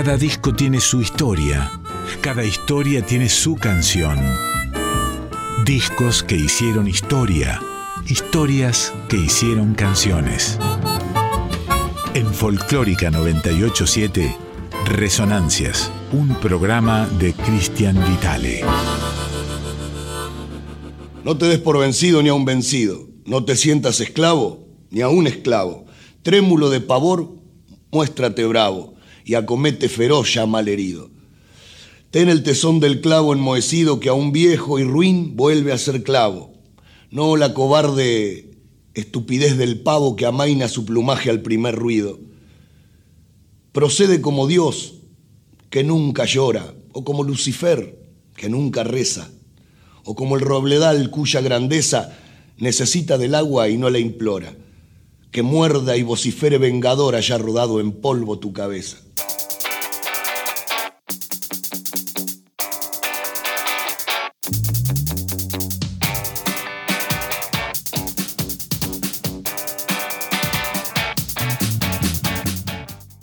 Cada disco tiene su historia, cada historia tiene su canción. Discos que hicieron historia, historias que hicieron canciones. En Folclórica 987, Resonancias, un programa de Cristian Vitale. No te des por vencido ni a un vencido, no te sientas esclavo ni a un esclavo. Trémulo de pavor, muéstrate bravo y acomete feroz ya mal herido. Ten el tesón del clavo enmohecido que a un viejo y ruin vuelve a ser clavo. No la cobarde estupidez del pavo que amaina su plumaje al primer ruido. Procede como Dios, que nunca llora, o como Lucifer, que nunca reza, o como el robledal cuya grandeza necesita del agua y no la implora, que muerda y vocifere vengador haya rodado en polvo tu cabeza.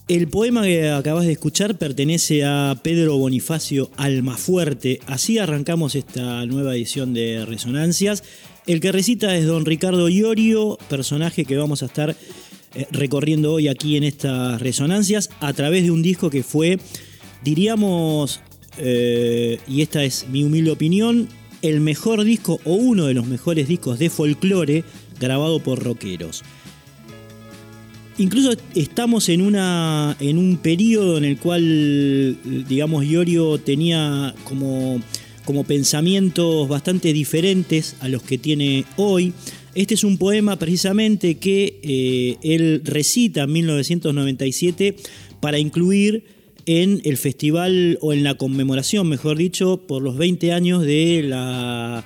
El poema que acabas de escuchar pertenece a Pedro Bonifacio Almafuerte. Así arrancamos esta nueva edición de Resonancias. El que recita es don Ricardo Iorio, personaje que vamos a estar eh, recorriendo hoy aquí en estas Resonancias a través de un disco que fue, diríamos, eh, y esta es mi humilde opinión, el mejor disco o uno de los mejores discos de folclore grabado por rockeros. Incluso estamos en, una, en un periodo en el cual, digamos, Iorio tenía como, como pensamientos bastante diferentes a los que tiene hoy. Este es un poema precisamente que eh, él recita en 1997 para incluir en el festival o en la conmemoración, mejor dicho, por los 20 años de la,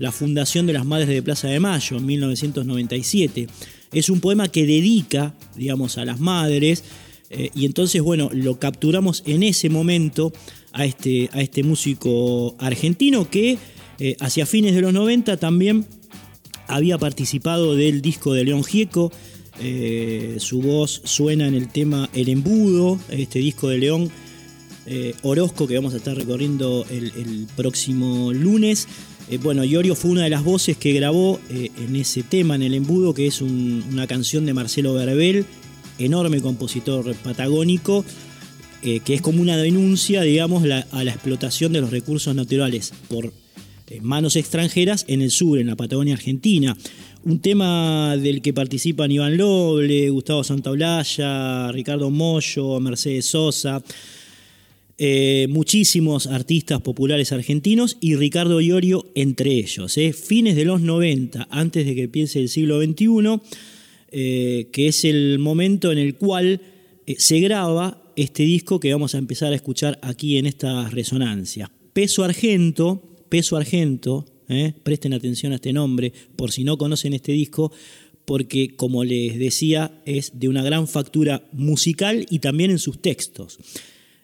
la fundación de las Madres de Plaza de Mayo en 1997. Es un poema que dedica, digamos, a las madres. Eh, y entonces, bueno, lo capturamos en ese momento a este, a este músico argentino que eh, hacia fines de los 90 también había participado del disco de León Gieco. Eh, su voz suena en el tema El Embudo, este disco de León Orozco que vamos a estar recorriendo el próximo lunes. Eh, bueno, Iorio fue una de las voces que grabó eh, en ese tema, en el embudo, que es una canción de Marcelo Verbel, enorme compositor patagónico, eh, que es como una denuncia, digamos, a la explotación de los recursos naturales por manos extranjeras en el sur, en la Patagonia Argentina. Un tema del que participan Iván Loble, Gustavo Santaolalla, Ricardo Mollo, Mercedes Sosa. Eh, muchísimos artistas populares argentinos y Ricardo Iorio entre ellos. ¿eh? Fines de los 90, antes de que piense el siglo XXI, eh, que es el momento en el cual se graba este disco que vamos a empezar a escuchar aquí en esta resonancia. Peso Argento, Peso Argento, presten atención a este nombre por si no conocen este disco, porque como les decía es de una gran factura musical y también en sus textos.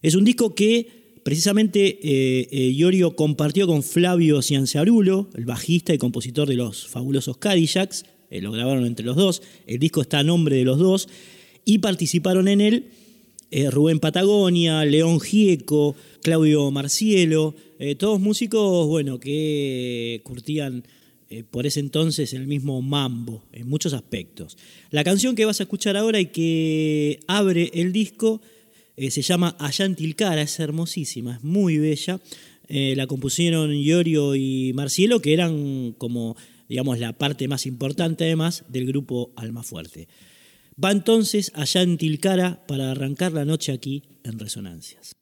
Es un disco que precisamente eh, eh, Iorio compartió con Flavio Cianciarulo, el bajista y compositor de los fabulosos Cadillacs, eh, lo grabaron entre los dos, el disco está a nombre de los dos, y participaron en él Rubén Patagonia, León Gieco, Claudio Marcielo, todos músicos bueno, que curtían por ese entonces el mismo mambo en muchos aspectos. La canción que vas a escuchar ahora y que abre el disco eh, se llama Tilcara, es hermosísima, es muy bella. Eh, la compusieron Iorio y Marcielo, que eran como, digamos, la parte más importante además del grupo Alma Fuerte. Va entonces Tilcara para arrancar la noche aquí en Resonancias.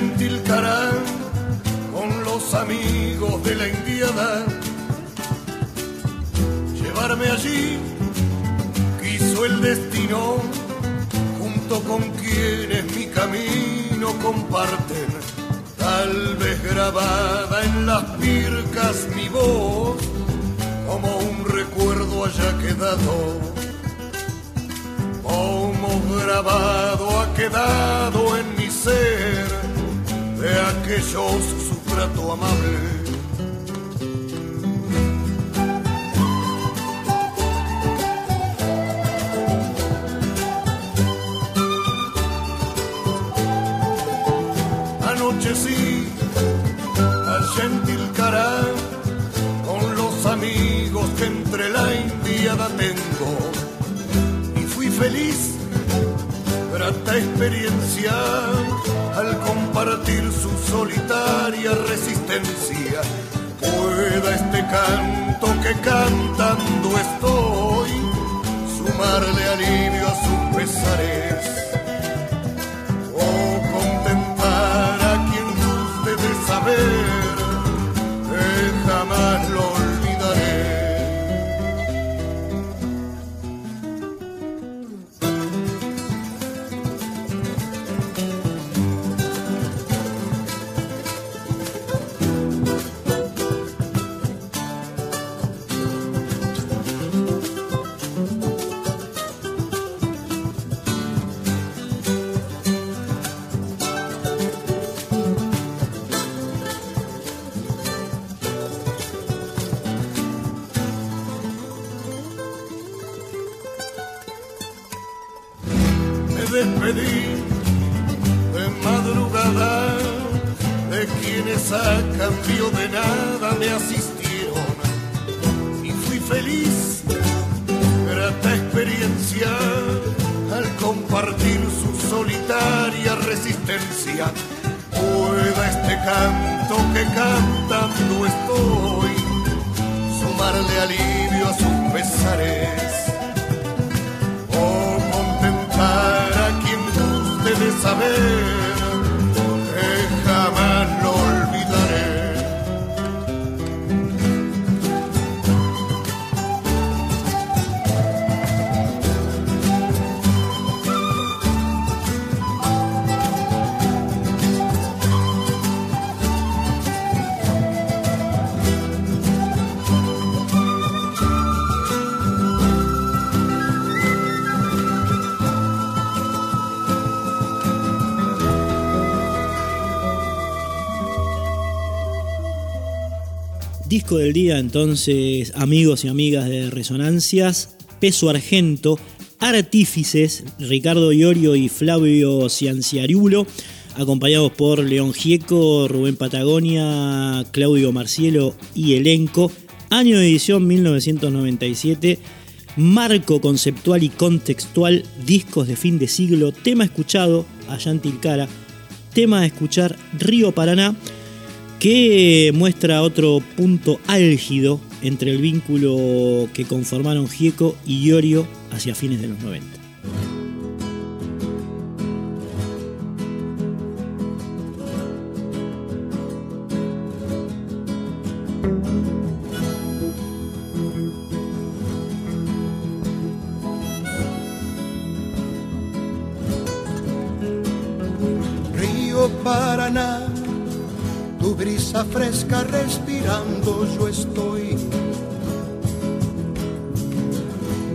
Gentil cara con los amigos de la indiada. Llevarme allí quiso el destino, junto con quienes mi camino comparten. Tal vez grabada en las pircas mi voz, como un recuerdo haya quedado, como grabado ha quedado en mi ser de aquellos su trato amable. Anochecí al gentil cara con los amigos que entre la indiada tengo y fui feliz, grata experiencia al compartir su solitaria resistencia. Pueda este canto que cantando estoy sumarle alivio a sus pesares o contentar a quien guste de saber que jamás lo al compartir su solitaria resistencia. Pueda este canto que cantando estoy sumarle alivio a sus pesares o contentar a quien guste de saber Del día entonces, amigos y amigas de Resonancias, Peso Argento, Artífices, Ricardo Iorio y Flavio Cianciarulo, acompañados por León Gieco, Rubén Patagonia, Claudio Marcielo y elenco. Año de edición 1997, marco conceptual y contextual, discos de fin de siglo, tema escuchado, Allantilcara, tema a escuchar, Río Paraná, que muestra otro punto álgido entre el vínculo que conformaron Gieco y Iorio hacia fines de los 90. Brisa fresca respirando yo estoy.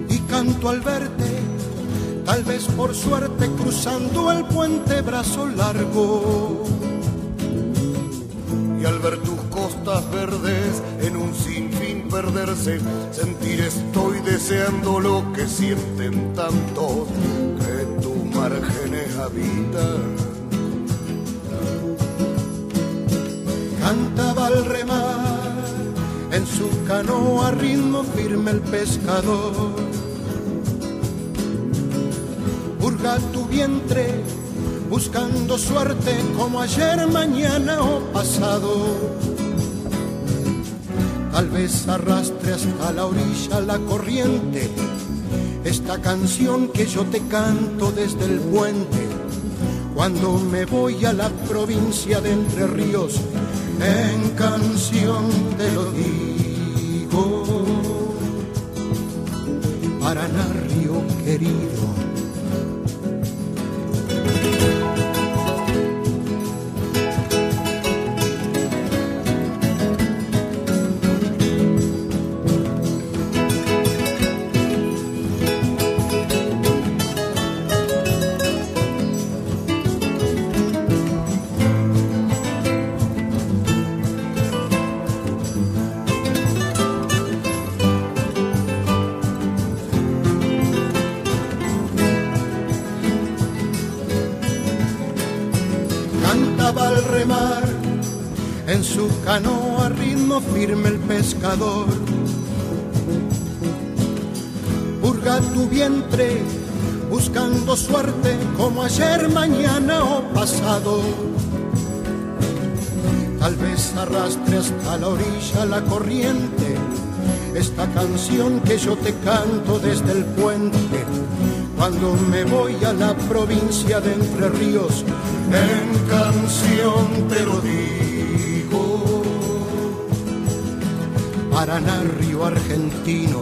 Y canto al verte, tal vez por suerte cruzando el puente brazo largo. Y al ver tus costas verdes en un sinfín perderse, sentir estoy deseando lo que sienten tantos que tus márgenes habitan. Cantaba al remar en su canoa ritmo firme el pescador. Hurga tu vientre buscando suerte como ayer, mañana o pasado. Tal vez arrastre hasta la orilla la corriente esta canción que yo te canto desde el puente. Cuando me voy a la provincia de Entre Ríos, en canción te lo digo. Paraná, río querido. El pescador. Purga tu vientre buscando suerte como ayer, mañana o pasado. Tal vez arrastre hasta la orilla la corriente esta canción que yo te canto desde el puente cuando me voy a la provincia de Entre Ríos. En canción te lo digo. Paraná, Río Argentino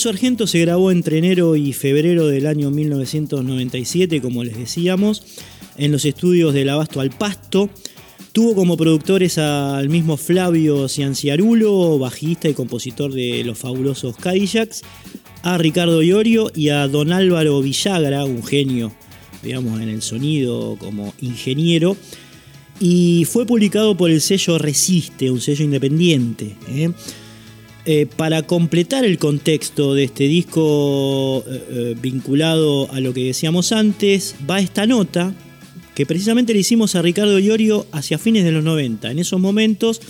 Peso Argento se grabó entre enero y febrero del año 1997, como les decíamos, en los estudios del Abasto al Pasto. Tuvo como productores al mismo Flavio Cianciarulo, bajista y compositor de los fabulosos Cadillacs, a Ricardo Iorio y a don Álvaro Villagra, un genio, digamos, en el sonido como ingeniero. Y fue publicado por el sello Resiste, un sello independiente. ¿eh? Eh, para completar el contexto de este disco eh, eh, vinculado a lo que decíamos antes, va esta nota que precisamente le hicimos a Ricardo Iorio hacia fines de los 90. En esos momentos,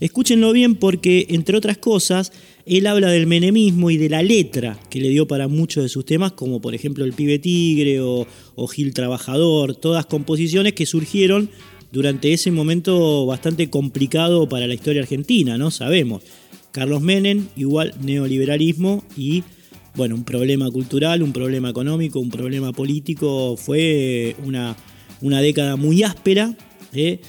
escúchenlo bien porque, entre otras cosas, él habla del menemismo y de la letra que le dio para muchos de sus temas, como por ejemplo El Pibe Tigre o, o Gil Trabajador, todas composiciones que surgieron durante ese momento bastante complicado para la historia argentina, ¿no? Sabemos. Carlos Menem, igual neoliberalismo y bueno, un problema cultural, un problema económico, un problema político. Fue una, una década muy áspera, ¿eh?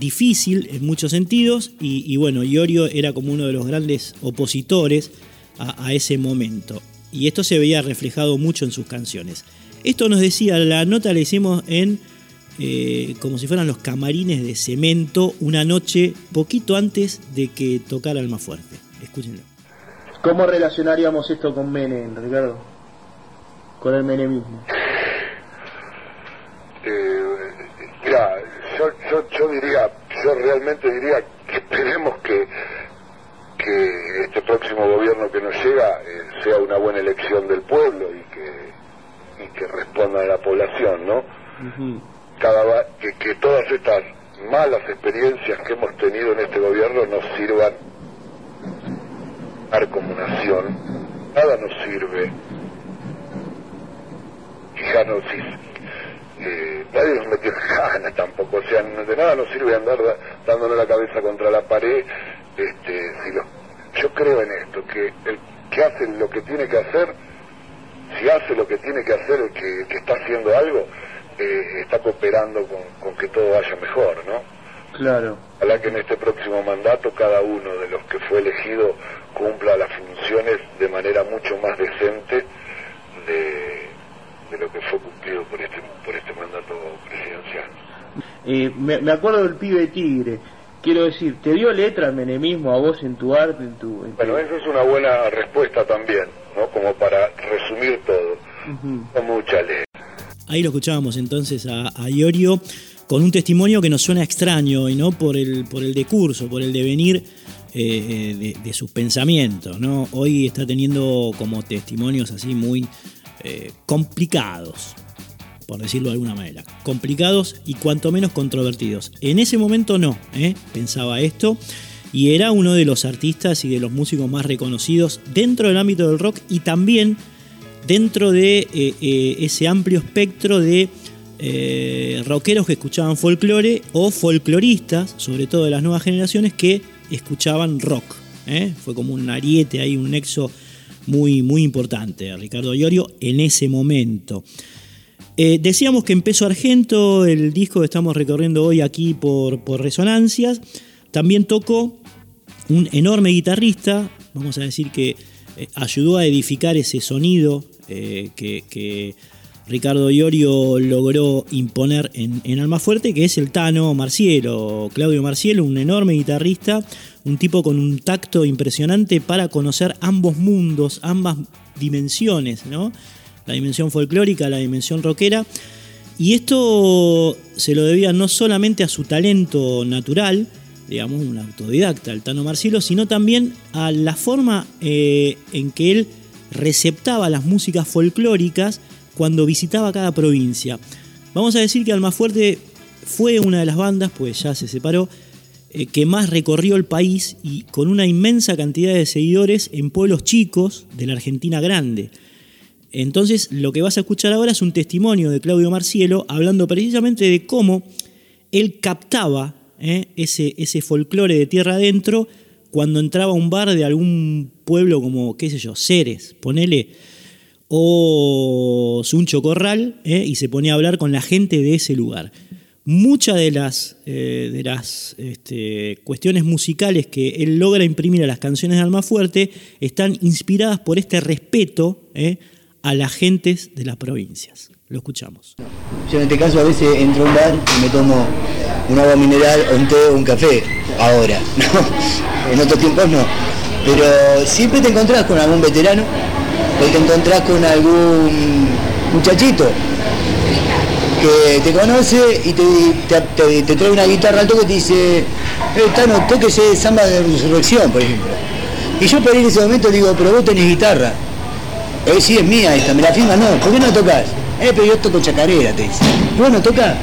difícil en muchos sentidos y, bueno, Iorio era como uno de los grandes opositores a, ese momento. Y esto se veía reflejado mucho en sus canciones. Esto nos decía, la nota la hicimos en eh, como si fueran los camarines de cemento una noche poquito antes de que tocara el más fuerte. Escúchenlo. ¿Cómo relacionaríamos esto con Menem, Ricardo? Con el menemismo. Eh, mira, yo, diría, yo realmente diría que esperemos que, que este próximo gobierno que nos llega eh, sea una buena elección del pueblo y que, y que responda a la población, ¿no? Cada, que, que todas estas malas experiencias que hemos tenido en este gobierno nos sirvan como nación, nada nos sirve. Si, eh, nadie nos metió ganas tampoco, o sea, de nada nos sirve andar dándole la cabeza contra la pared. Este, si lo, yo creo en esto, que el que hace lo que tiene que hacer, si hace lo que tiene que hacer, el que, está haciendo algo, eh, está cooperando con, con que todo vaya mejor, ¿no? Claro. Ojalá que en este próximo mandato cada uno de los que fue elegido cumpla las funciones de manera mucho más decente de, lo que fue cumplido por este, por este mandato presidencial. Eh, me, acuerdo del pibe Tigre. Quiero decir, ¿te dio letra menemismo a vos en tu arte? En tu, bueno, eso es una buena respuesta también, ¿no? Como para resumir todo. Con mucha letra. Ahí lo escuchábamos entonces a, a Iorio con un testimonio que nos suena extraño y no por el, por el decurso, por el devenir eh, de, sus pensamientos. ¿no? Hoy está teniendo como testimonios así muy eh, complicados, por decirlo de alguna manera. Complicados y cuanto menos controvertidos. En ese momento no, ¿eh? pensaba esto. Y era uno de los artistas y de los músicos más reconocidos dentro del ámbito del rock y también dentro de ese amplio espectro de eh, rockeros que escuchaban folclore o folcloristas, sobre todo de las nuevas generaciones, que escuchaban rock. ¿eh? Fue como un ariete ahí, un nexo muy, muy importante, Ricardo Iorio, en ese momento. Eh, decíamos que empezó Argento, el disco que estamos recorriendo hoy aquí por, Resonancias. También tocó un enorme guitarrista, vamos a decir que eh, ayudó a edificar ese sonido eh, que, Ricardo Iorio logró imponer en, en Almafuerte, que es el Tano Marcielo, Claudio Marcielo, un enorme guitarrista, un tipo con un tacto impresionante para conocer ambos mundos, ambas dimensiones, ¿no? La dimensión folclórica, la dimensión rockera. Y esto se lo debía no solamente a su talento natural, digamos, un autodidacta, el Tano Marcielo, sino también a la forma eh, en que él receptaba las músicas folclóricas cuando visitaba cada provincia. Vamos a decir que Almafuerte fue una de las bandas, pues ya se separó, eh, que más recorrió el país y con una inmensa cantidad de seguidores en pueblos chicos de la Argentina grande. Entonces, lo que vas a escuchar ahora es un testimonio de Claudio Marcielo hablando precisamente de cómo él captaba ¿eh? ese, ese folclore de tierra adentro cuando entraba a un bar de algún pueblo como, qué sé yo, Ceres, ponele, o Suncho Corral, ¿eh? y se ponía a hablar con la gente de ese lugar. Muchas de las, eh, de las este, cuestiones musicales que él logra imprimir a las canciones de Almafuerte están inspiradas por este respeto a las gentes de las provincias. Lo escuchamos. Yo en este caso a veces entro a un bar y me tomo un agua mineral un té o un café, ahora, ¿no? En otros tiempos no. Pero siempre te encontrás con algún veterano o te encontrás con algún muchachito que te conoce y te, trae una guitarra al toque y te dice, eh, Tano, tóquese samba de resurrección, por ejemplo. Y yo por ahí en ese momento digo, pero vos tenés guitarra. Eh, sí, es mía esta, me la firma, no, ¿por qué no tocas? Eh, pero yo toco chacarera, te dice. Bueno, toca.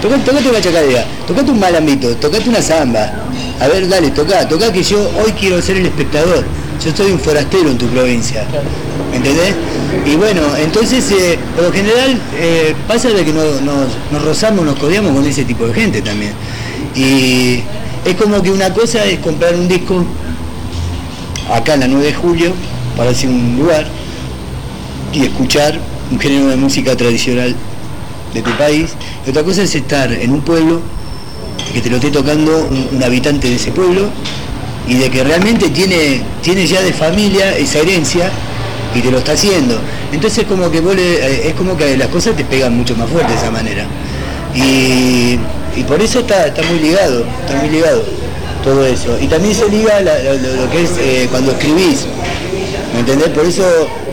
Tocate, una chacarera, tocate un malambito, tocate una zamba. A ver, dale, toca, toca que yo hoy quiero ser el espectador. Yo soy un forastero en tu provincia. ¿Me entendés? Y bueno, entonces, eh, por lo general, eh, pasa de que nos, nos rozamos, nos codeamos con ese tipo de gente también. Y es como que una cosa es comprar un disco acá en la 9 de julio, para decir un lugar, y escuchar un género de música tradicional de tu país, y otra cosa es estar en un pueblo que te lo esté tocando un, habitante de ese pueblo y de que realmente tiene, tiene ya de familia esa herencia y te lo está haciendo. Entonces como que eh, es como que las cosas te pegan mucho más fuerte de esa manera. Y, por eso está, está muy ligado, está muy ligado todo eso. Y también se liga lo, que es eh, cuando escribís, ¿me entendés? Por eso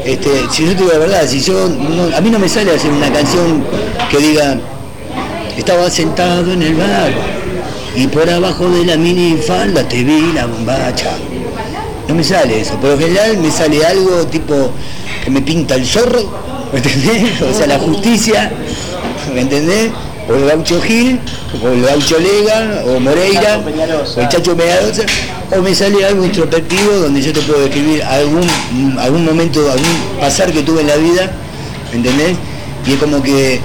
este, si yo te digo la verdad, si yo a mí no me sale hacer una canción que diga estaba sentado en el bar y por abajo de la mini falda te vi la bombacha. No me sale eso, por lo general me sale algo tipo que me pinta el zorro, ¿me entendés? O sea, la justicia, ¿me entendés? O el gaucho Gil, o el gaucho Lega, o Moreira, o el Chacho Peñalosa o me sale algo introspectivo donde yo te puedo describir algún, algún momento, algún pasar que tuve en la vida, ¿me ¿entendés? Y es como que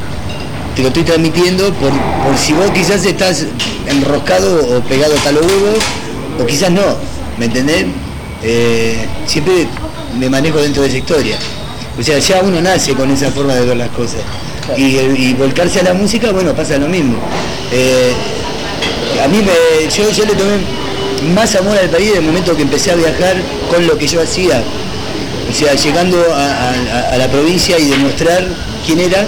te lo estoy transmitiendo por, si vos quizás estás enroscado o pegado hasta los huevos, o quizás no, ¿me entendés? Eh, siempre me manejo dentro de esa historia. O sea, ya uno nace con esa forma de ver las cosas. Y, volcarse a la música, bueno, pasa lo mismo. Eh, a mí me, yo, yo le tomé más amor al país desde el momento que empecé a viajar con lo que yo hacía. O sea, llegando a, la provincia y demostrar quién era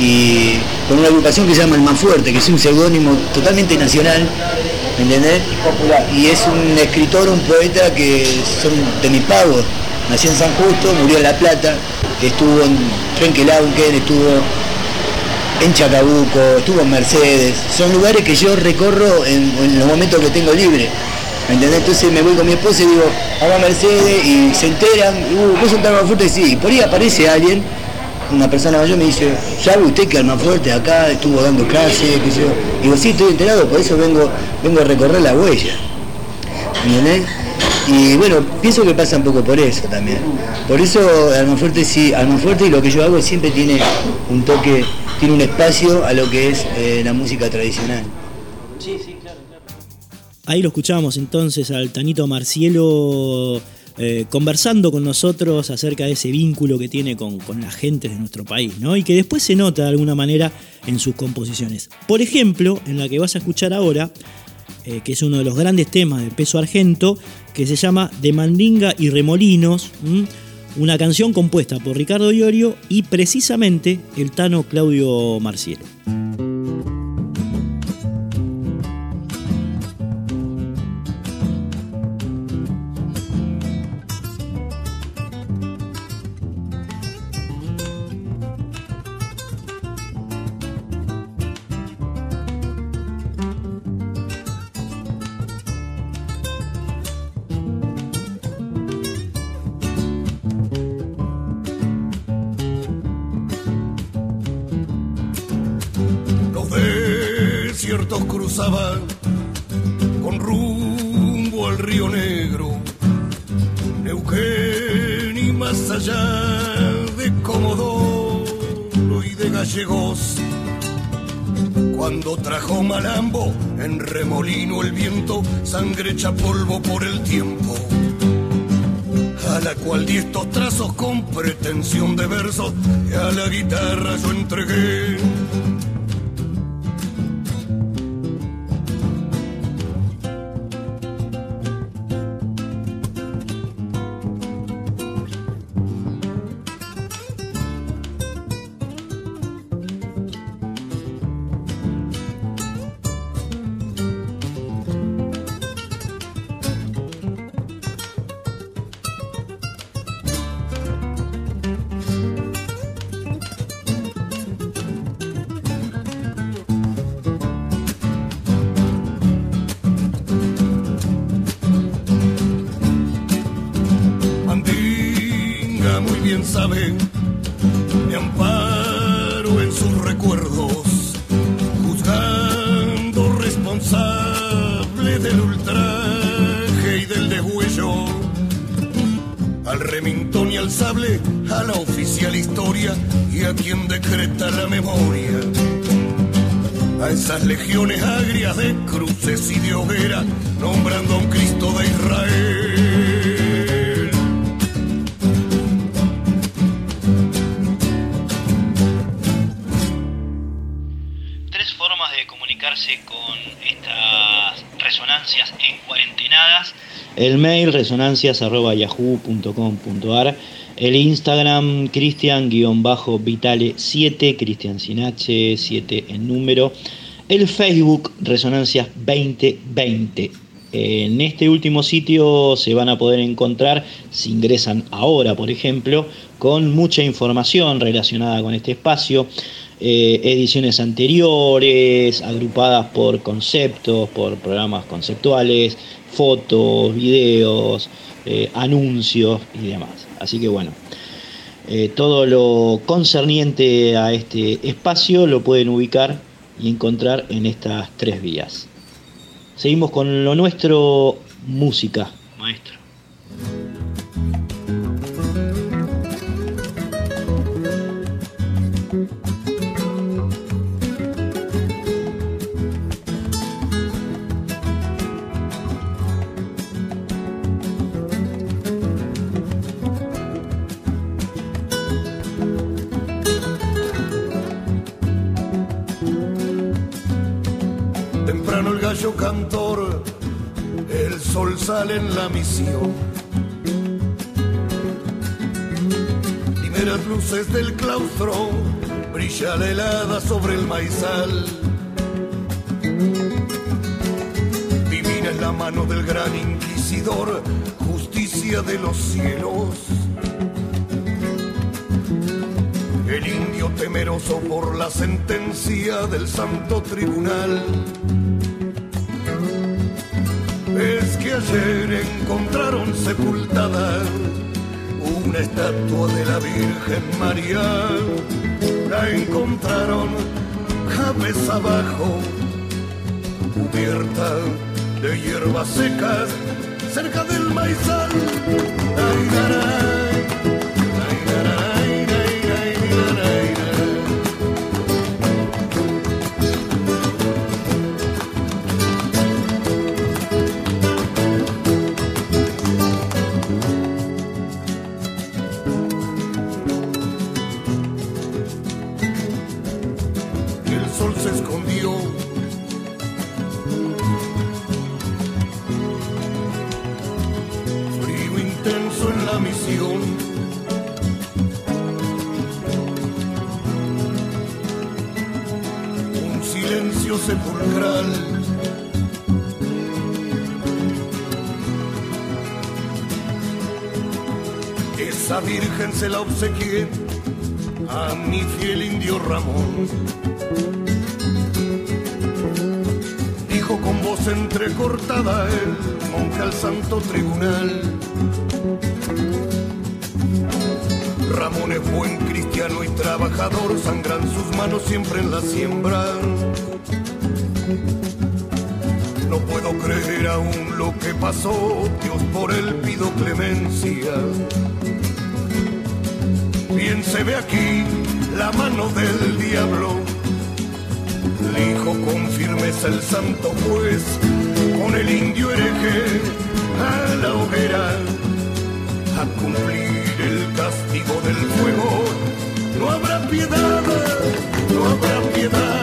y con una agrupación que se llama El Manfuerte, que es un seudónimo totalmente nacional, ¿me entendés? Y es un escritor, un poeta que son de mi pago. Nació en San Justo, murió en La Plata, estuvo en Trenquelauquen, estuvo en Chacabuco, estuvo en Mercedes, son lugares que yo recorro en, los momentos que tengo libre. ¿Me entendés? Entonces me voy con mi esposa y digo, vamos a Mercedes y se enteran, uh, ¿vos sos fuerte? Sí, y por ahí aparece alguien, una persona mayor me dice, ¿sabe usted que fuerte acá estuvo dando clases? Digo, sí, estoy enterado, por eso vengo, vengo a recorrer la huella. ¿Me entendés? Y bueno, pienso que pasa un poco por eso también. Por eso Almafuerte sí, Almafuerte y lo que yo hago siempre tiene un toque tiene un espacio a lo que es eh, la música tradicional. Sí, sí, claro, claro. Ahí lo escuchamos entonces al Tanito Marcielo eh, conversando con nosotros acerca de ese vínculo que tiene con, con la gente de nuestro país, ¿no? Y que después se nota de alguna manera en sus composiciones. Por ejemplo, en la que vas a escuchar ahora, eh, que es uno de los grandes temas de peso argento, que se llama De Mandinga y Remolinos, una canción compuesta por Ricardo Iorio y precisamente el Tano Claudio Marcielo. Sangre echa polvo por el tiempo. A la cual di estos trazos con pretensión de versos, y a la guitarra yo entregué bien sabe, me amparo en sus recuerdos, juzgando responsable del ultraje y del degüello, al Remington y al sable, a la oficial historia y a quien decreta la memoria. A esas legiones agrias de cruces y de hoguera, nombrando a un Cristo de Israel. El mail resonancias.yahoo.com.ar, el Instagram cristian-vitale7, cristian sin H, 7 en número, el Facebook Resonancias 2020. En este último sitio se van a poder encontrar, si ingresan ahora por ejemplo, con mucha información relacionada con este espacio, eh, ediciones anteriores, agrupadas por conceptos, por programas conceptuales, fotos, videos, eh, anuncios y demás. Así que bueno, eh, todo lo concerniente a este espacio lo pueden ubicar y encontrar en estas tres vías. Seguimos con lo nuestro, música, maestro. En la misión. Primeras luces del claustro, brilla la helada sobre el maizal. Divina es la mano del gran inquisidor, justicia de los cielos. El indio temeroso por la sentencia del santo tribunal es que ayer encontraron sepultada una estatua de la Virgen María. La encontraron cabeza abajo, cubierta de hierbas secas, cerca del maizal. Se la obsequié a mi fiel indio Ramón. Dijo con voz entrecortada el monje al santo tribunal. Ramón es buen cristiano y trabajador, sangran sus manos siempre en la siembra. No puedo creer aún lo que pasó, Dios por él pido clemencia. Bien se ve aquí la mano del diablo. Dijo con firmeza el santo juez, con el indio hereje a la hoguera, a cumplir el castigo del fuego. No habrá piedad, no habrá piedad.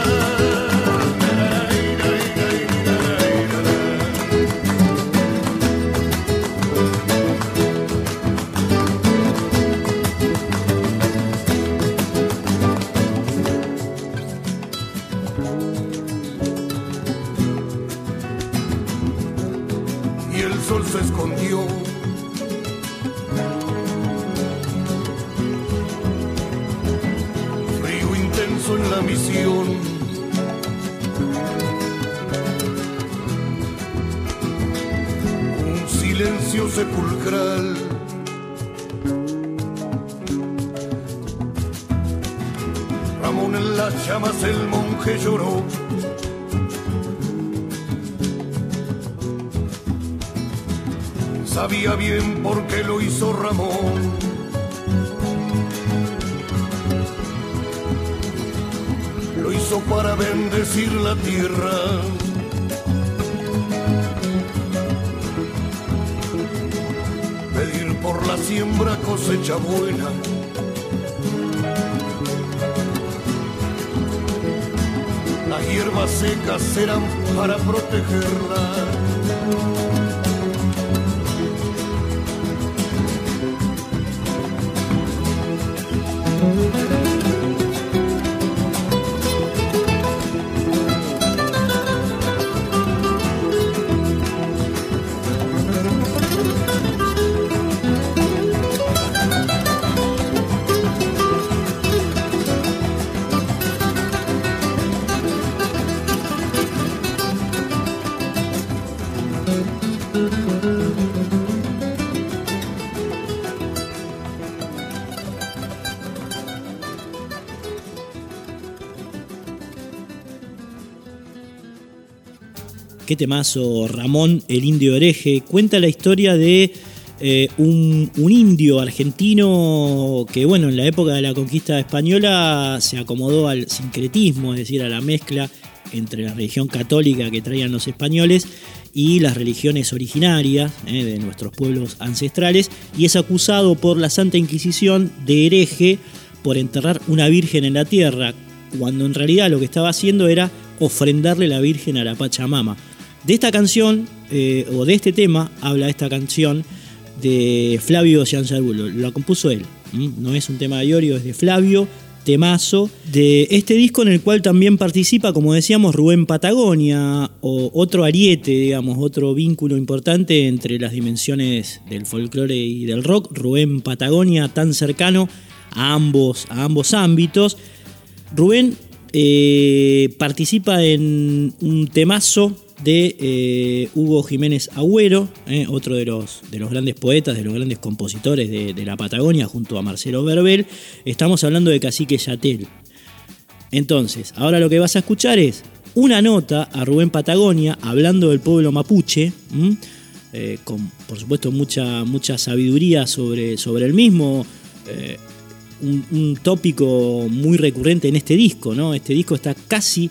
Sabía bien por qué lo hizo Ramón. Lo hizo para bendecir la tierra. Pedir por la siembra cosecha buena. Las hierbas secas serán para protegerla. Temazo, Ramón el Indio Hereje. Cuenta la historia de eh, un, un indio argentino que, bueno, en la época de la conquista española se acomodó al sincretismo, es decir, a la mezcla entre la religión católica que traían los españoles y las religiones originarias eh, de nuestros pueblos ancestrales, y es acusado por la Santa Inquisición de hereje por enterrar una virgen en la tierra, cuando en realidad lo que estaba haciendo era ofrendarle la virgen a la Pachamama. De esta canción, eh, o de este tema, habla esta canción de Flavio Cianzarbulo. La compuso él. No es un tema de Iorio, es de Flavio, temazo. De este disco en el cual también participa, como decíamos, Rubén Patagonia, o otro ariete, digamos, otro vínculo importante entre las dimensiones del folclore y del rock. Rubén Patagonia, tan cercano a ambos, a ambos ámbitos. Rubén eh, participa en un temazo de eh, Hugo Jiménez Agüero, eh, otro de los, de los grandes poetas, de los grandes compositores de, la Patagonia, junto a Marcelo Verbel. Estamos hablando de Cacique Yatel. Entonces, ahora lo que vas a escuchar es una nota a Rubén Patagonia hablando del pueblo mapuche, eh, con por supuesto mucha, mucha sabiduría sobre, sobre el mismo. un, un tópico muy recurrente en este disco, ¿no? Este disco está casi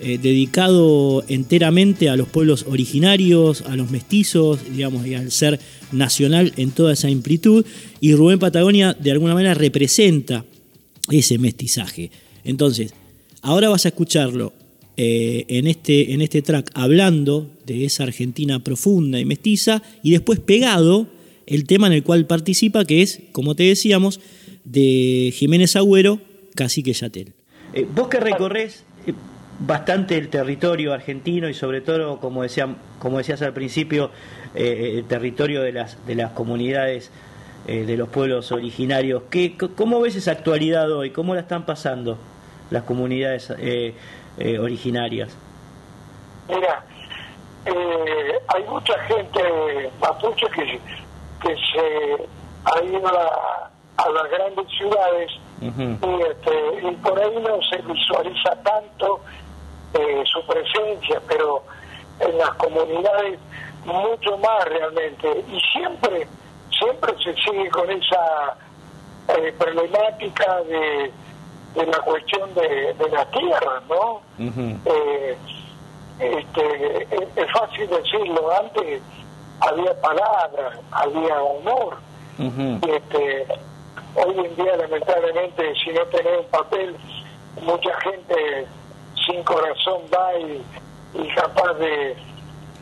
eh, dedicado enteramente a los pueblos originarios, a los mestizos, digamos, y al ser nacional en toda esa amplitud. Y Rubén Patagonia de alguna manera representa ese mestizaje. Entonces, ahora vas a escucharlo eh, en, este, en este track hablando de esa Argentina profunda y mestiza, y después pegado el tema en el cual participa, que es, como te decíamos, de Jiménez Agüero, Cacique Yatel. Eh, vos que recorres bastante el territorio argentino y sobre todo, como, decía, como decías al principio, eh, el territorio de las, de las comunidades de los pueblos originarios. ¿Qué, ¿Cómo ves esa actualidad hoy? ¿Cómo la están pasando las comunidades originarias? Mira, hay mucha gente mapuche que, que se ha ido a, a las grandes ciudades y, este, y por ahí no se visualiza tanto eh, su presencia, pero en las comunidades mucho más realmente. Y siempre, siempre se sigue con esa eh, problemática de, de, la cuestión de, de la tierra, ¿no? Eh, este, es, fácil decirlo, antes había palabras, había honor. este, hoy en día lamentablemente si no tenés un papel, mucha gente sin corazón va y, y capaz de,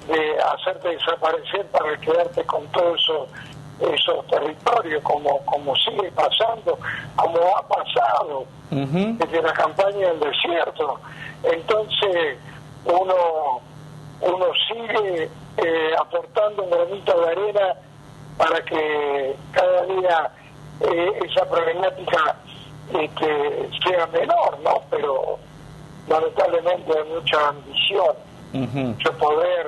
de hacerte desaparecer para quedarte con todos esos esos territorios como como sigue pasando como ha pasado desde la campaña del desierto entonces uno uno sigue eh, aportando un granito de arena para que cada día eh, esa problemática este, sea menor, ¿no? Pero lamentablemente hay mucha ambición, mucho poder,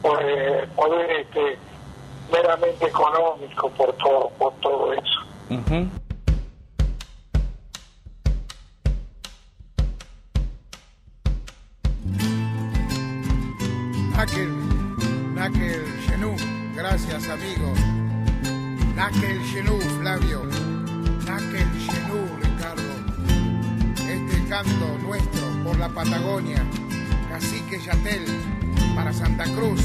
poder, poder este, meramente económico por todo, por todo eso. Uh Nakel, gracias amigos. Nakel Genú, Flavio. Nakel Genú, Ricardo. Este canto nuestro por la Patagonia. Cacique Yatel para Santa Cruz.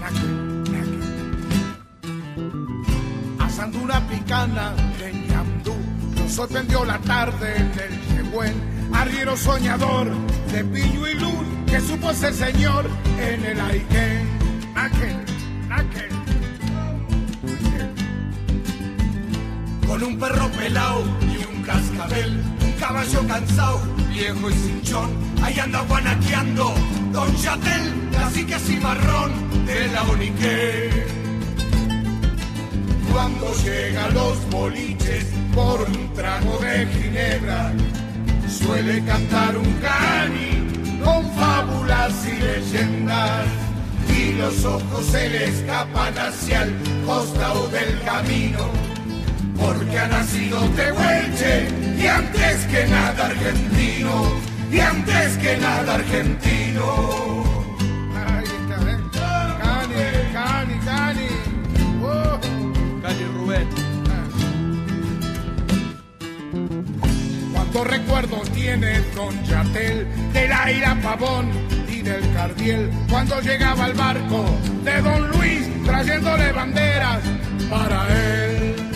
Nakel. Asando una picana en Yamdú. Nos sorprendió la tarde en el Yehuen. Arriero soñador de Piño y Luz que supo ser señor en el Aiken. Nakel. con un perro pelao y un cascabel, caballo cansado, viejo y cinchón, ahí anda guanaqueando Don Chatel, cacique así marrón de la Onique. Cuando llega los boliches por un trago de ginebra, suele cantar un cani con fábulas y leyendas y los ojos se le escapan hacia el costado del camino porque ha nacido Tehuelche y antes que nada argentino, y antes que nada argentino. Ahí está, ¿eh? Cani, Cani, Cani. Oh. Cani Rubén. Cuántos recuerdos tiene Don Yatel de la ira Pavón y del Cardiel cuando llegaba al barco de Don Luis trayéndole banderas para él.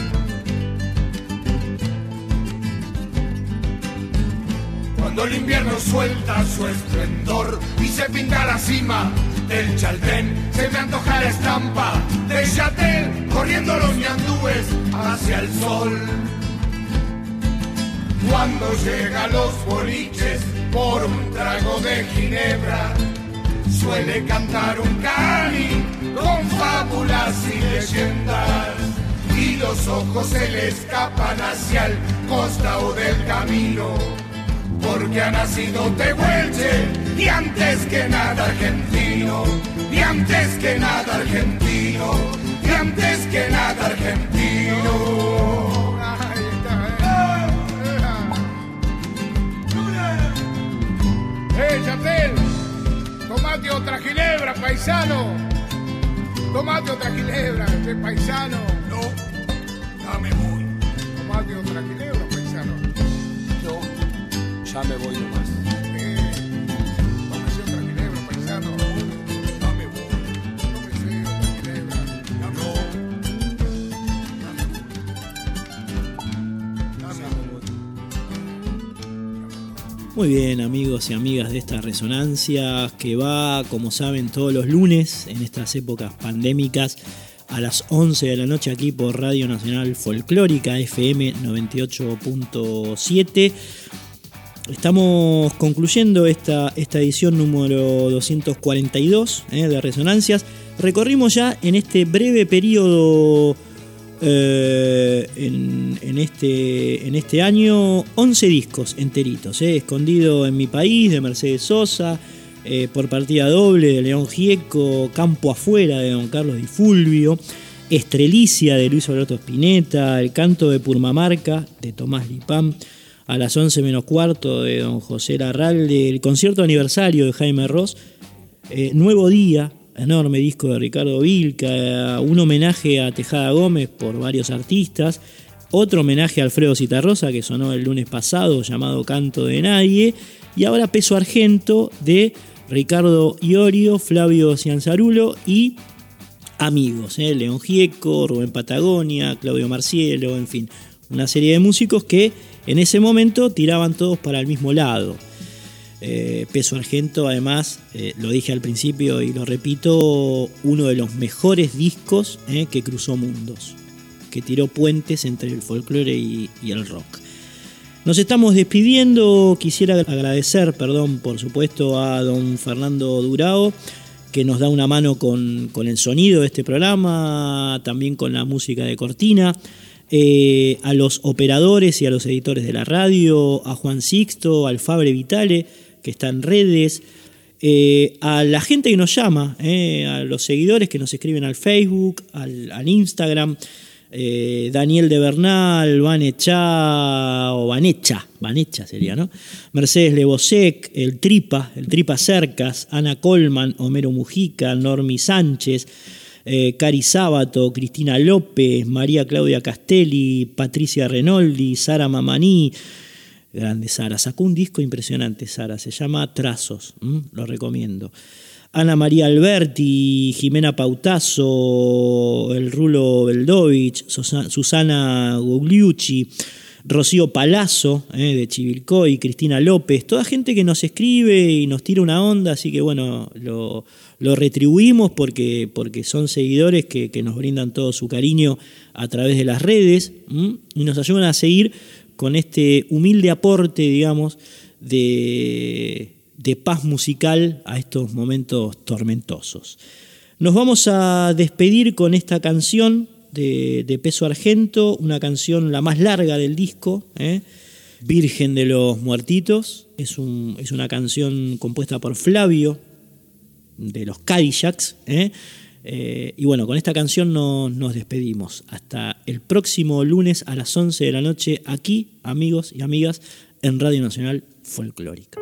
Cuando el invierno suelta su esplendor y se pinta la cima del chaldén, se me antoja la estampa de Chatel corriendo los ñandúes hacia el sol. Cuando llega los boliches por un trago de ginebra, suele cantar un cani con fábulas y leyendas. Y los ojos se le escapan hacia el costado del camino porque ha nacido Tehuelche y antes que nada argentino, y antes que nada argentino, y antes que nada argentino. ¡Eh, Chatel! Tomate otra ginebra, paisano. Tomate otra ginebra, este paisano. No, dame voy. Tomate otra ginebra, ya me voy nomás. Muy bien amigos y amigas de esta resonancia que va, como saben, todos los lunes en estas épocas pandémicas a las 11 de la noche aquí por Radio Nacional Folclórica FM 98.7. Estamos concluyendo esta, esta edición número 242 eh, de Resonancias. Recorrimos ya en este breve periodo, eh, en, este, en este año, 11 discos enteritos. Eh, escondido en mi país, de Mercedes Sosa, por partida doble de León Gieco, Campo Afuera de Don Carlos Di Fulvio, Estrelicia de Luis Alberto Spinetta, El Canto de Purmamarca de Tomás Lipam a las 11 menos cuarto de don José Larralde, el concierto aniversario de Jaime Ross, eh, Nuevo Día, enorme disco de Ricardo Vilca, un homenaje a Tejada Gómez por varios artistas, otro homenaje a Alfredo Citarrosa que sonó el lunes pasado llamado Canto de Nadie, y ahora Peso Argento de Ricardo Iorio, Flavio Cianzarulo y amigos, eh, León Gieco, Rubén Patagonia, Claudio Marcielo, en fin, una serie de músicos que en ese momento tiraban todos para el mismo lado. Eh, Peso Argento, además, eh, lo dije al principio y lo repito, uno de los mejores discos eh, que cruzó mundos, que tiró puentes entre el folclore y, el rock. Nos estamos despidiendo, quisiera agradecer, perdón, por supuesto, a don Fernando Durao, que nos da una mano con, con el sonido de este programa, también con la música de Cortina. Eh, a los operadores y a los editores de la radio, a Juan Sixto, al Fabre Vitale, que está en redes, eh, a la gente que nos llama, eh, a los seguidores que nos escriben al Facebook, al, Instagram, Daniel de Bernal, Vanecha o Vanecha, Vanecha sería, ¿no? Mercedes Lebosec, el Tripa, el Tripa Cercas, Ana Colman, Homero Mujica, Normi Sánchez, eh, Cari Sábato, Cristina López, María Claudia Castelli, Patricia Renoldi, Sara Mamaní. Grande Sara, sacó un disco impresionante Sara, se llama Trazos, lo recomiendo. Ana María Alberti, Jimena Pautazo, el Rulo Beldovich, Susana Gugliucci, Rocío Palazzo eh, de Chivilcoy, Cristina López, toda gente que nos escribe y nos tira una onda, así que bueno, lo, retribuimos porque, porque son seguidores que, nos brindan todo su cariño a través de las redes y nos ayudan a seguir con este humilde aporte, digamos, de, paz musical a estos momentos tormentosos. Nos vamos a despedir con esta canción de, Peso Argento, una canción la más larga del disco, ¿eh? Virgen de los Muertitos. Es, un, es una canción compuesta por Flavio, de los Cadillacs. ¿eh? Eh, y bueno, con esta canción nos despedimos. Hasta el próximo lunes a las 11 de la noche, aquí, amigos y amigas, en Radio Nacional Folclórica.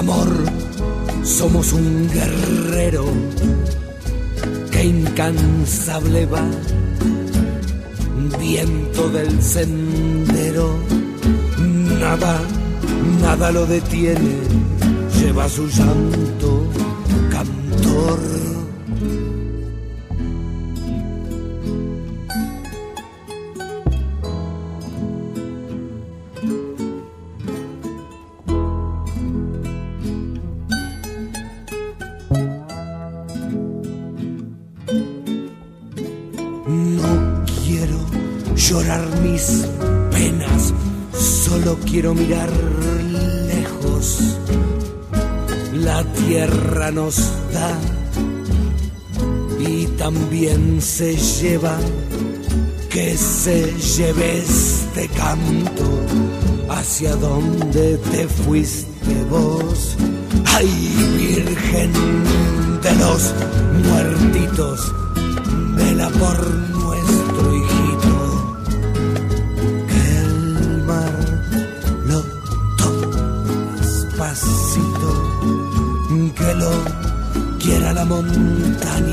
amor, somos un guerrero incansable va, viento del sendero, nada, nada lo detiene, lleva su llanto, cantor. Quiero mirar lejos. La tierra nos da y también se lleva que se lleve este canto hacia donde te fuiste vos. Ay, Virgen de los muertitos, vela por nuestro montaña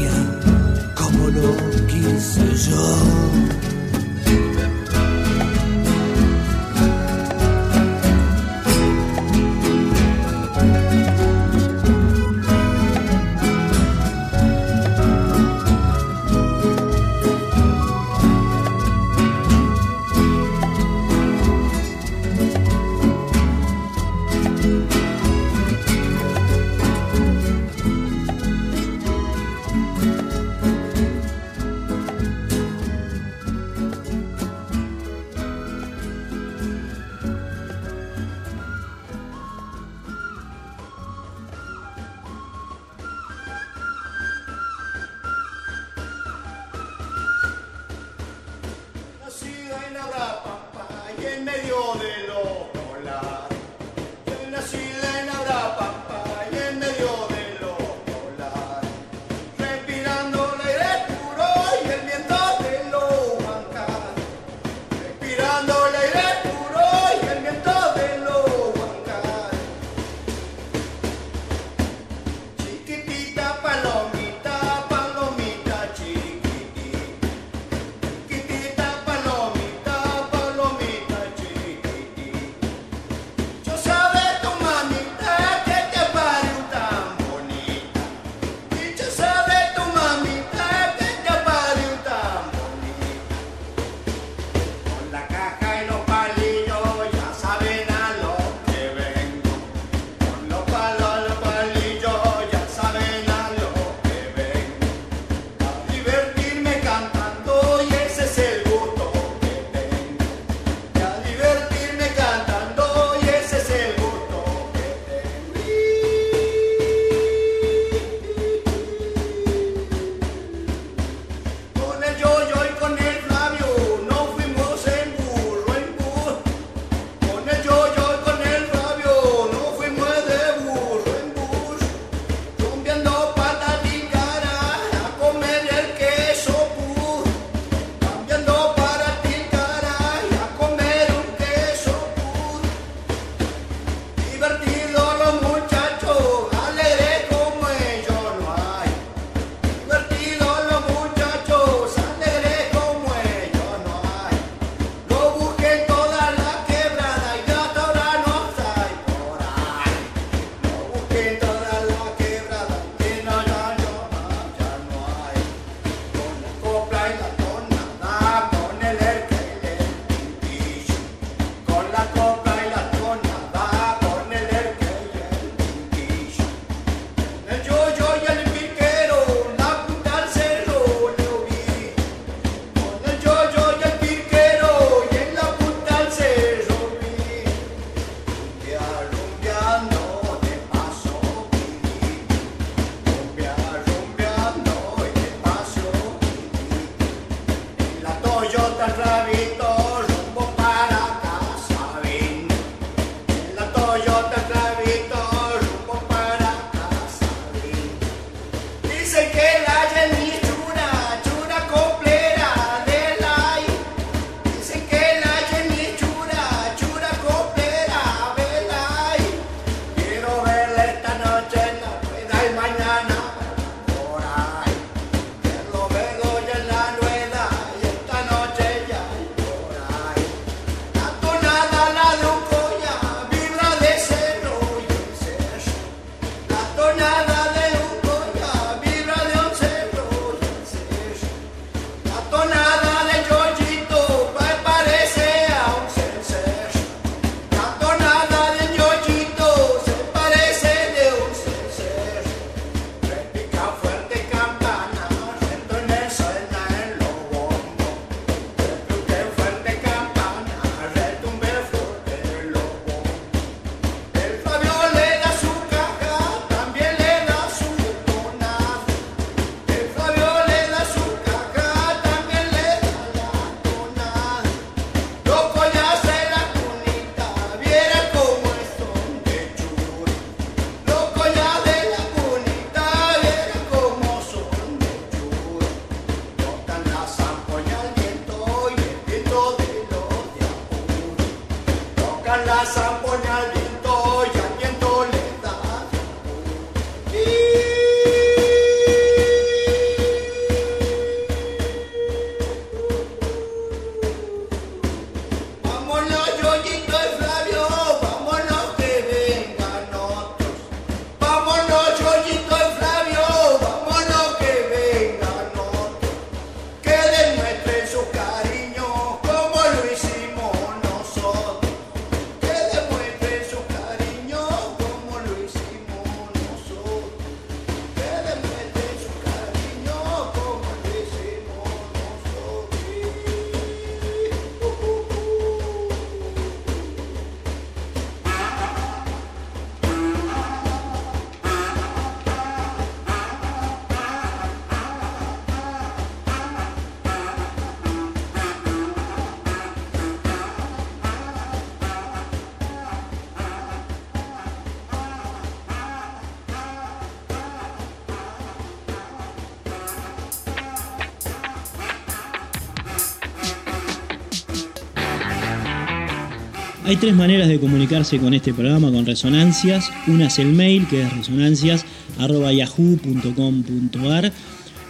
Hay tres maneras de comunicarse con este programa, con Resonancias. Una es el mail, que es resonancias.yahoo.com.ar.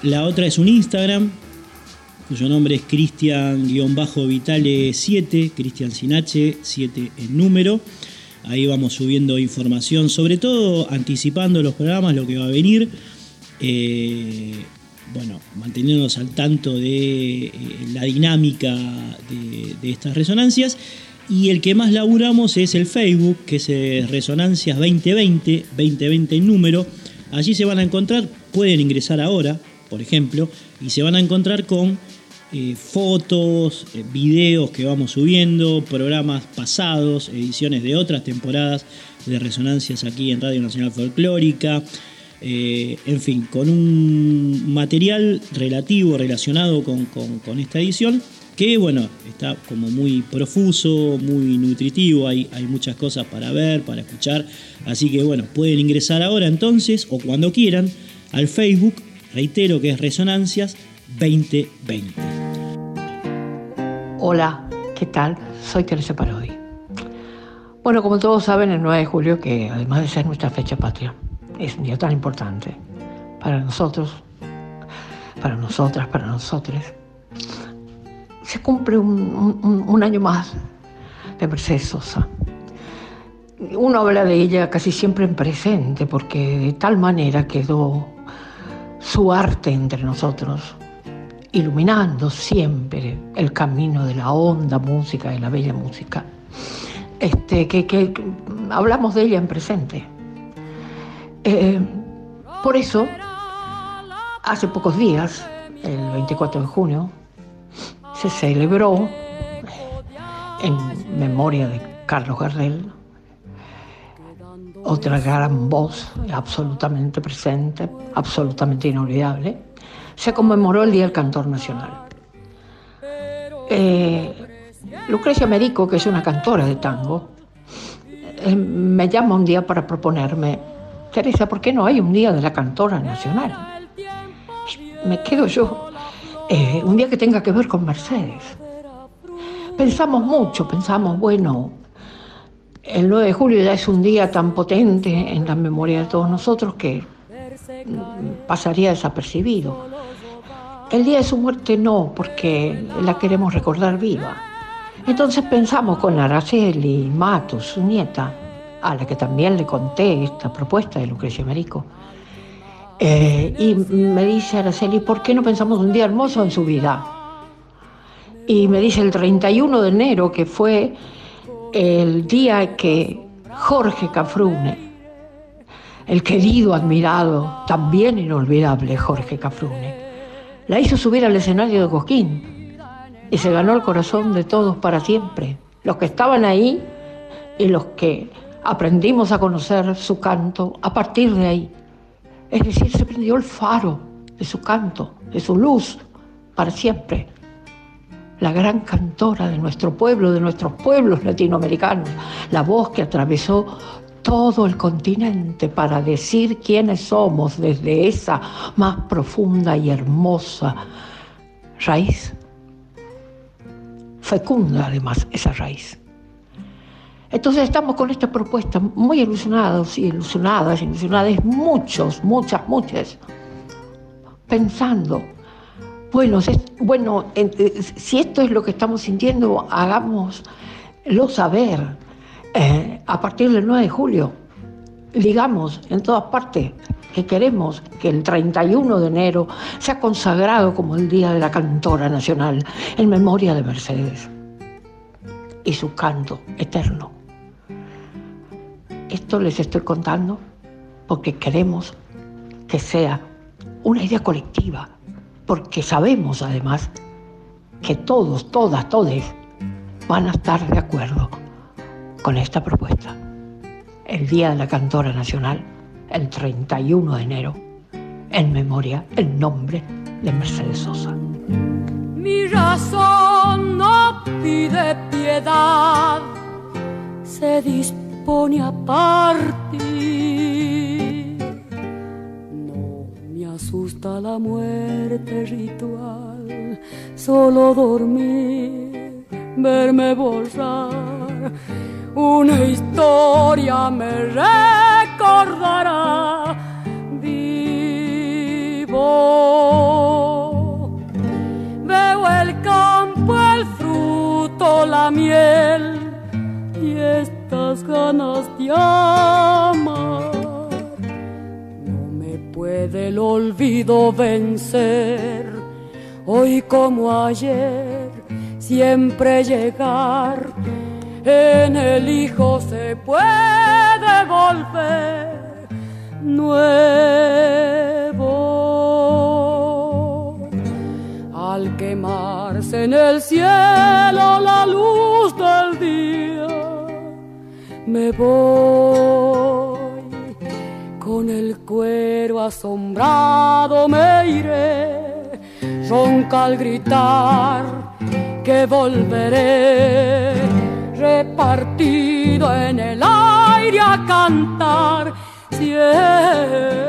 La otra es un Instagram, cuyo nombre es Cristian-Vitale7, Cristian sin H, 7 en número. Ahí vamos subiendo información, sobre todo anticipando los programas, lo que va a venir. Eh, bueno, manteniéndonos al tanto de eh, la dinámica de estas resonancias. Y el que más laburamos es el Facebook, que es eh, Resonancias 2020, 2020 en número. Allí se van a encontrar, pueden ingresar ahora, por ejemplo, y se van a encontrar con eh, fotos, eh, videos que vamos subiendo, programas pasados, ediciones de otras temporadas de Resonancias aquí en Radio Nacional Folclórica. en fin, con un material relativo, relacionado con esta edición que bueno, está como muy profuso, muy nutritivo, hay, hay muchas cosas para ver, para escuchar, así que bueno, pueden ingresar ahora entonces o cuando quieran al Facebook, reitero que es Resonancias 2020. Hola, ¿qué tal? Soy Teresa Parodi. Bueno, como todos saben, el 9 de julio, que además de ser nuestra fecha patria, es un día tan importante para nosotros, para nosotras, para nosotros cumple un, año más de Mercedes Sosa. Uno habla de ella casi siempre en presente, porque de tal manera quedó su arte entre nosotros, iluminando siempre el camino de la honda música, de la bella música. Este, que, hablamos de ella en presente. Eh, por eso, hace pocos días, el 24 de junio, se celebró en memoria de Carlos Gardel, otra gran voz absolutamente presente, absolutamente inolvidable, se conmemoró el Día del Cantor Nacional. Eh, Lucrecia Merico, que es una cantora de tango, eh, me llama un día para proponerme, Teresa, ¿por qué no hay un Día de la Cantora Nacional? Me quedo yo eh, un día que tenga que ver con Mercedes. Pensamos mucho, pensamos, bueno, el 9 de julio ya es un día tan potente en la memoria de todos nosotros que mm, pasaría desapercibido. El día de su muerte no, porque la queremos recordar viva. Entonces pensamos con Araceli Matos, su nieta, a la que también le conté esta propuesta de Lucrecia Merico, eh, y me dice Araceli, ¿por qué no pensamos un día hermoso en su vida? Y me dice el 31 de enero, que fue el día que Jorge Cafrune, el querido, admirado, también inolvidable Jorge Cafrune, la hizo subir al escenario de Cosquín y se ganó el corazón de todos para siempre, los que estaban ahí y los que aprendimos a conocer su canto a partir de ahí. Es decir, se prendió el faro de su canto, de su luz, para siempre. La gran cantora de nuestro pueblo, de nuestros pueblos latinoamericanos, la voz que atravesó todo el continente para decir quiénes somos desde esa más profunda y hermosa raíz. Fecunda además esa raíz. Entonces estamos con esta propuesta muy ilusionados y ilusionadas, ilusionadas, muchos, muchas, muchas, pensando, bueno, bueno, eh, si esto es lo que estamos sintiendo, hagámoslo saber eh, a partir del 9 de julio. Digamos en todas partes que queremos que el 31 de enero sea consagrado como el Día de la Cantora Nacional en memoria de Mercedes y su canto eterno. Esto les estoy contando porque queremos que sea una idea colectiva, porque sabemos además que todos, todas, todes van a estar de acuerdo con esta propuesta. El Día de la Cantora Nacional, el 31 de enero, en memoria, el nombre de Mercedes Sosa. Mi razón no pide piedad, se dispone pone a partir. No me asusta la muerte ritual, solo dormir, verme borrar una historia me recordará vivo. Veo el campo, el fruto, la miel ganas de. No me puede el olvido vencer, hoy como ayer, siempre llegar en el Hijo se puede volver nuevo. Al quemarse en el cielo la luz del día, me voy. Con el cuero asombrado me iré, ronca al gritar que volveré. Repartido en el aire a cantar. Siempre.